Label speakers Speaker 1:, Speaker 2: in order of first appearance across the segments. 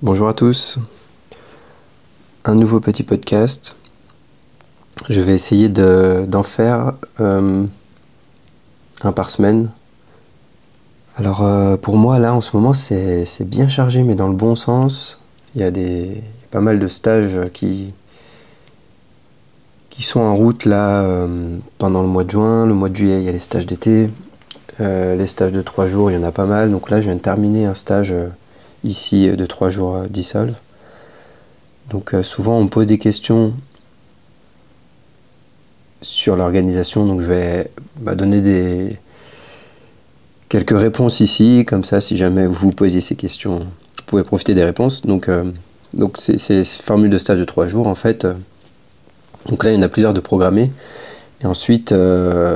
Speaker 1: Bonjour à tous. Un nouveau petit podcast. Je vais essayer d'en faire euh, un par semaine. Alors euh, pour moi là en ce moment c'est bien chargé mais dans le bon sens. Il y a des, pas mal de stages qui, qui sont en route là euh, pendant le mois de juin. Le mois de juillet il y a les stages d'été. les stages de trois jours il y en a pas mal. Donc là je viens de terminer un stage ici de trois jours euh, dissolve. Donc euh, souvent on pose des questions sur l'organisation, donc je vais bah, donner des quelques réponses ici, comme ça si jamais vous vous posiez ces questions, vous pouvez profiter des réponses. Donc euh, donc ces formules de stage de trois jours en fait. donc là il y en a plusieurs de programmés. Et ensuite,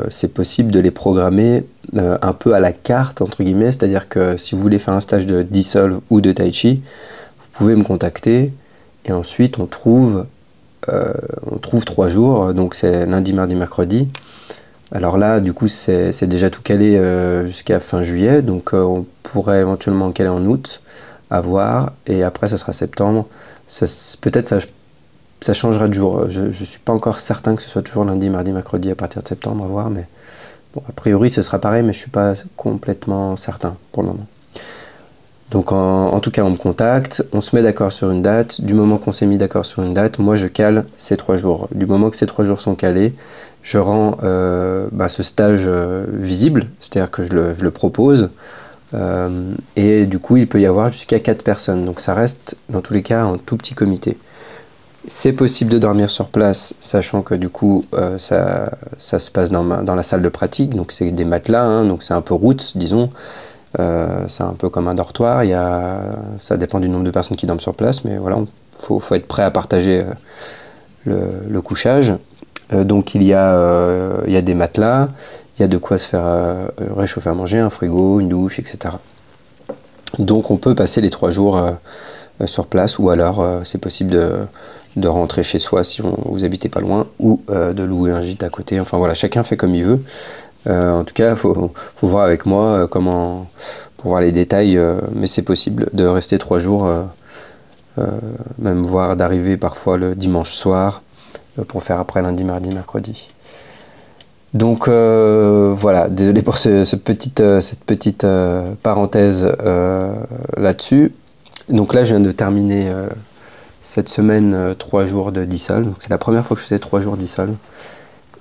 Speaker 1: c'est possible de les programmer euh, un peu à la carte, entre guillemets, c'est-à-dire que si vous voulez faire un stage de dissolve ou de tai chi, vous pouvez me contacter. Et ensuite on trouve, euh, on trouve trois jours, donc c'est lundi, mardi, mercredi. Alors là, du coup, c'est déjà tout calé euh, jusqu'à fin juillet, donc on pourrait éventuellement caler en août, à voir, et après, ça sera septembre. Peut-être ça, ça changera de jour. Je ne suis pas encore certain que ce soit toujours lundi, mardi, mercredi à partir de septembre, à voir, mais a priori, ce sera pareil, mais je ne suis pas complètement certain pour le moment. Donc, en, tout cas, on me contacte, on se met d'accord sur une date. Du moment qu'on s'est mis d'accord sur une date, moi, je cale ces trois jours. Du moment que ces trois jours sont calés, je rends euh, bah, ce stage euh, visible, c'est-à-dire que je le, propose. Euh, et du coup, il peut y avoir jusqu'à quatre personnes. Donc, ça reste, dans tous les cas, un tout petit comité. C'est possible de dormir sur place, sachant que du coup, euh, ça, ça, se passe dans, la salle de pratique, donc c'est des matelas, hein, donc c'est un peu route, disons. Euh, c'est un peu comme un dortoir, y a, ça dépend du nombre de personnes qui dorment sur place, mais voilà, il faut, faut, être prêt à partager euh, le, le, couchage. donc il y, a, il y a des matelas, il y a de quoi se faire réchauffer à manger, un frigo, une douche, etc. Donc on peut passer les trois jours sur place, ou alors c'est possible de rentrer chez soi si vous habitez pas loin ou euh, de louer un gîte à côté. Enfin voilà, chacun fait comme il veut. Euh, en tout cas, il faut, voir avec moi euh, comment, pour voir les détails, mais c'est possible de rester trois jours, même voir d'arriver parfois le dimanche soir pour faire après lundi, mardi, mercredi. Donc voilà, désolé pour cette petite parenthèse là-dessus. Donc là, je viens de terminer cette semaine euh, trois jours de dissol. C'est la première fois que je faisais trois jours dissol.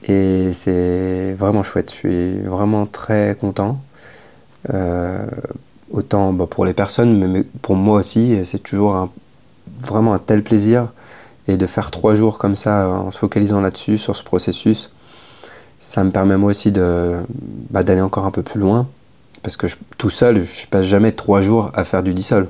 Speaker 1: Et c'est vraiment chouette. Je suis vraiment très content. Euh, autant bah, pour les personnes, mais pour moi aussi. C'est toujours vraiment un tel plaisir. Et de faire trois jours comme ça, en se focalisant là-dessus, sur ce processus, ça me permet moi aussi bah, d'aller encore un peu plus loin. Parce que tout seul, je passe jamais trois jours à faire du dissol.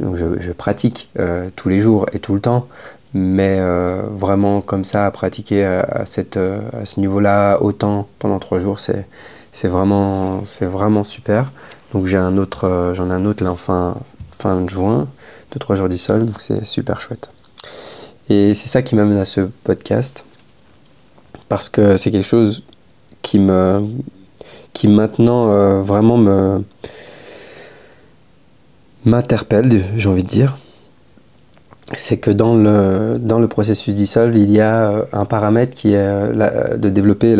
Speaker 1: Donc je, pratique euh, tous les jours et tout le temps, mais euh, vraiment comme ça, à pratiquer à, cette, euh, à ce niveau-là autant pendant trois jours, c'est, c'est, vraiment, c'est vraiment super. Donc j'ai un autre, j'en ai un autre là en fin, fin de juin, de trois jours du sol, donc c'est super chouette. Et c'est ça qui m'amène à ce podcast, parce que c'est quelque chose qui me, qui maintenant vraiment me m'interpelle, j'ai envie de dire, c'est que dans le, processus d'ISOL, il y a euh, un paramètre qui est euh, de développer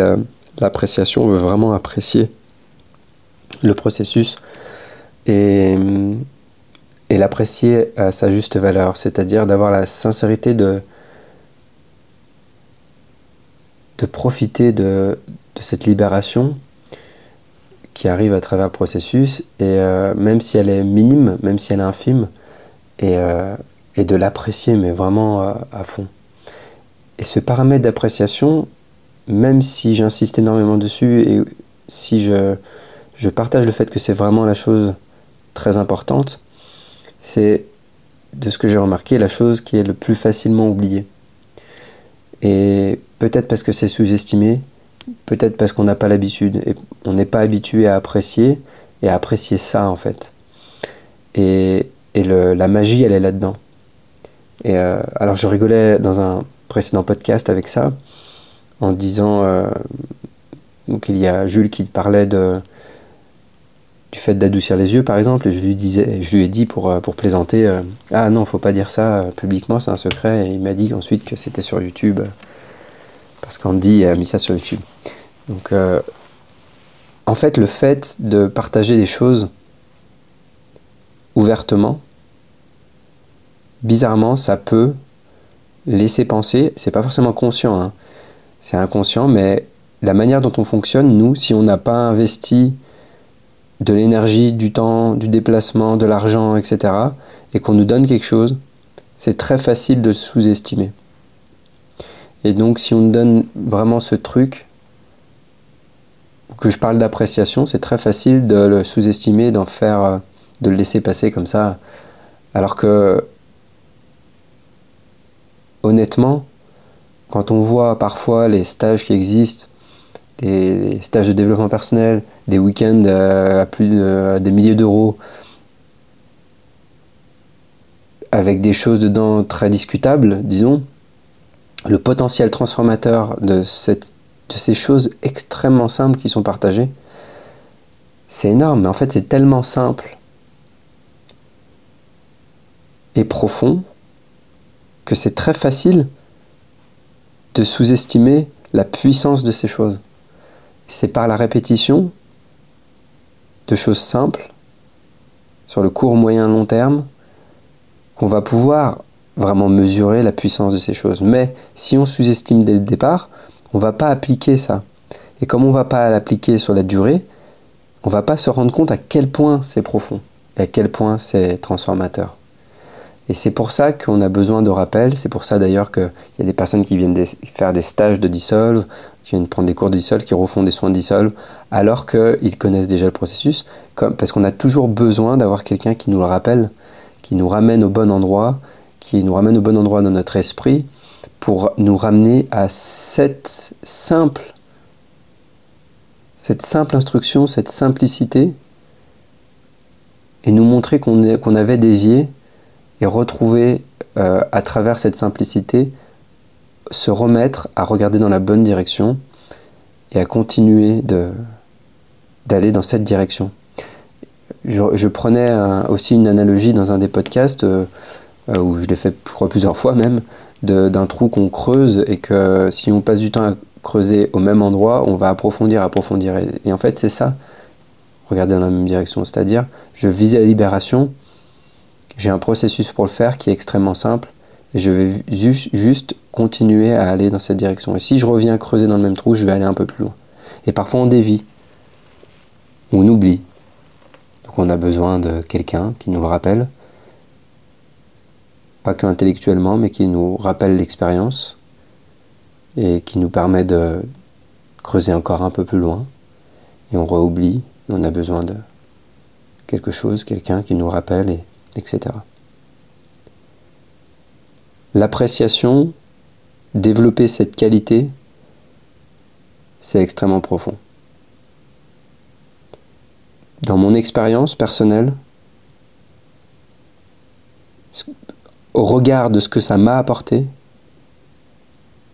Speaker 1: l'appréciation, on veut vraiment apprécier le processus et, et l'apprécier à sa juste valeur, c'est-à-dire d'avoir la sincérité de, profiter de cette libération qui arrive à travers le processus, et euh, même si elle est minime, même si elle est infime, et, euh, de l'apprécier, mais vraiment euh, à fond. Et ce paramètre d'appréciation, même si j'insiste énormément dessus, et si je, je partage le fait que c'est vraiment la chose très importante, c'est de ce que j'ai remarqué, la chose qui est le plus facilement oubliée. Et peut-être parce que c'est sous-estimé, peut-être parce qu'on n'a pas l'habitude, et on n'est pas habitué à apprécier, et à apprécier ça en fait. Et, et la magie, elle est là-dedans. Et euh, alors je rigolais dans un précédent podcast avec ça, en disant, euh, il y a Jules qui parlait de, du fait d'adoucir les yeux, par exemple, et je lui, ai dit pour, euh, plaisanter Ah non, faut pas dire ça publiquement, c'est un secret. Et il m'a dit ensuite que c'était sur YouTube, parce qu'Andy a mis ça sur YouTube. Donc, en fait, le fait de partager des choses ouvertement, bizarrement, ça peut laisser penser, c'est pas forcément conscient, hein, c'est inconscient, mais la manière dont on fonctionne, nous, si on n'a pas investi de l'énergie, du temps, du déplacement, de l'argent, etc., et qu'on nous donne quelque chose, c'est très facile de sous-estimer. Et donc si on donne vraiment ce truc, que je parle d'appréciation, c'est très facile de le sous-estimer, d'en faire, euh, de le laisser passer comme ça. Alors que, honnêtement, quand on voit parfois les stages qui existent, les stages de développement personnel, des week-ends à plus de des milliers d'euros, avec des choses dedans très discutables, disons, le potentiel transformateur de, ces choses extrêmement simples qui sont partagées, c'est énorme. En fait, c'est tellement simple et profond que c'est très facile de sous-estimer la puissance de ces choses. C'est par la répétition de choses simples, sur le court, moyen, long terme, qu'on va pouvoir vraiment mesurer la puissance de ces choses. Mais si on sous-estime dès le départ, on ne va pas appliquer ça. Et comme on ne va pas l'appliquer sur la durée, on ne va pas se rendre compte à quel point c'est profond et à quel point c'est transformateur. Et c'est pour ça qu'on a besoin de rappels. C'est pour ça d'ailleurs qu'il y a des personnes qui viennent faire des stages de dissolve, qui viennent prendre des cours de dissolve, qui refont des soins de dissolve, alors qu'ils connaissent déjà le processus. parce qu'on a toujours besoin d'avoir quelqu'un qui nous le rappelle, qui nous ramène au bon endroit, qui nous ramène au bon endroit dans notre esprit, pour nous ramener à cette simple, cette simple instruction, cette simplicité, et nous montrer qu'on avait dévié et retrouver euh, à travers cette simplicité, se remettre à regarder dans la bonne direction et à continuer d'aller dans cette direction. Je, prenais aussi une analogie dans un des podcasts, euh, où je l'ai fait je crois, plusieurs fois même, d'un trou qu'on creuse et que si on passe du temps à creuser au même endroit, on va approfondir, approfondir. et en fait, c'est ça, regarder dans la même direction. C'est-à-dire, je visais la libération, j'ai un processus pour le faire qui est extrêmement simple et je vais juste continuer à aller dans cette direction. Et si je reviens creuser dans le même trou, je vais aller un peu plus loin. Et parfois on dévie, on oublie. Donc on a besoin de quelqu'un qui nous le rappelle, pas que intellectuellement, mais qui nous rappelle l'expérience et qui nous permet de creuser encore un peu plus loin. Et on re-oublie, on a besoin de quelque chose, quelqu'un qui nous le rappelle et etc. L'appréciation, développer cette qualité, c'est extrêmement profond. Dans mon expérience personnelle, au regard de ce que ça m'a apporté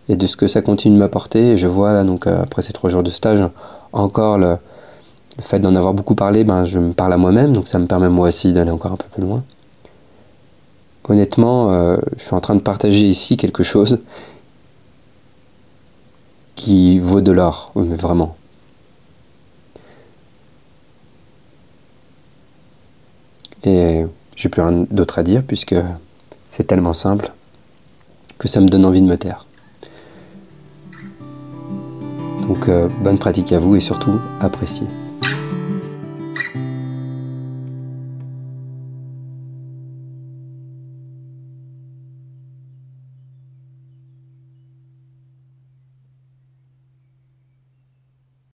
Speaker 1: et de ce que ça continue de m'apporter, je vois là, donc euh, après ces trois jours de stage, encore le, fait d'en avoir beaucoup parlé, ben, je me parle à moi-même, donc ça me permet moi aussi d'aller encore un peu plus loin. Honnêtement, euh, je suis en train de partager ici quelque chose qui vaut de l'or, vraiment. Et j'ai plus rien d'autre à dire puisque c'est tellement simple que ça me donne envie de me taire. Donc euh, bonne pratique à vous et surtout appréciez.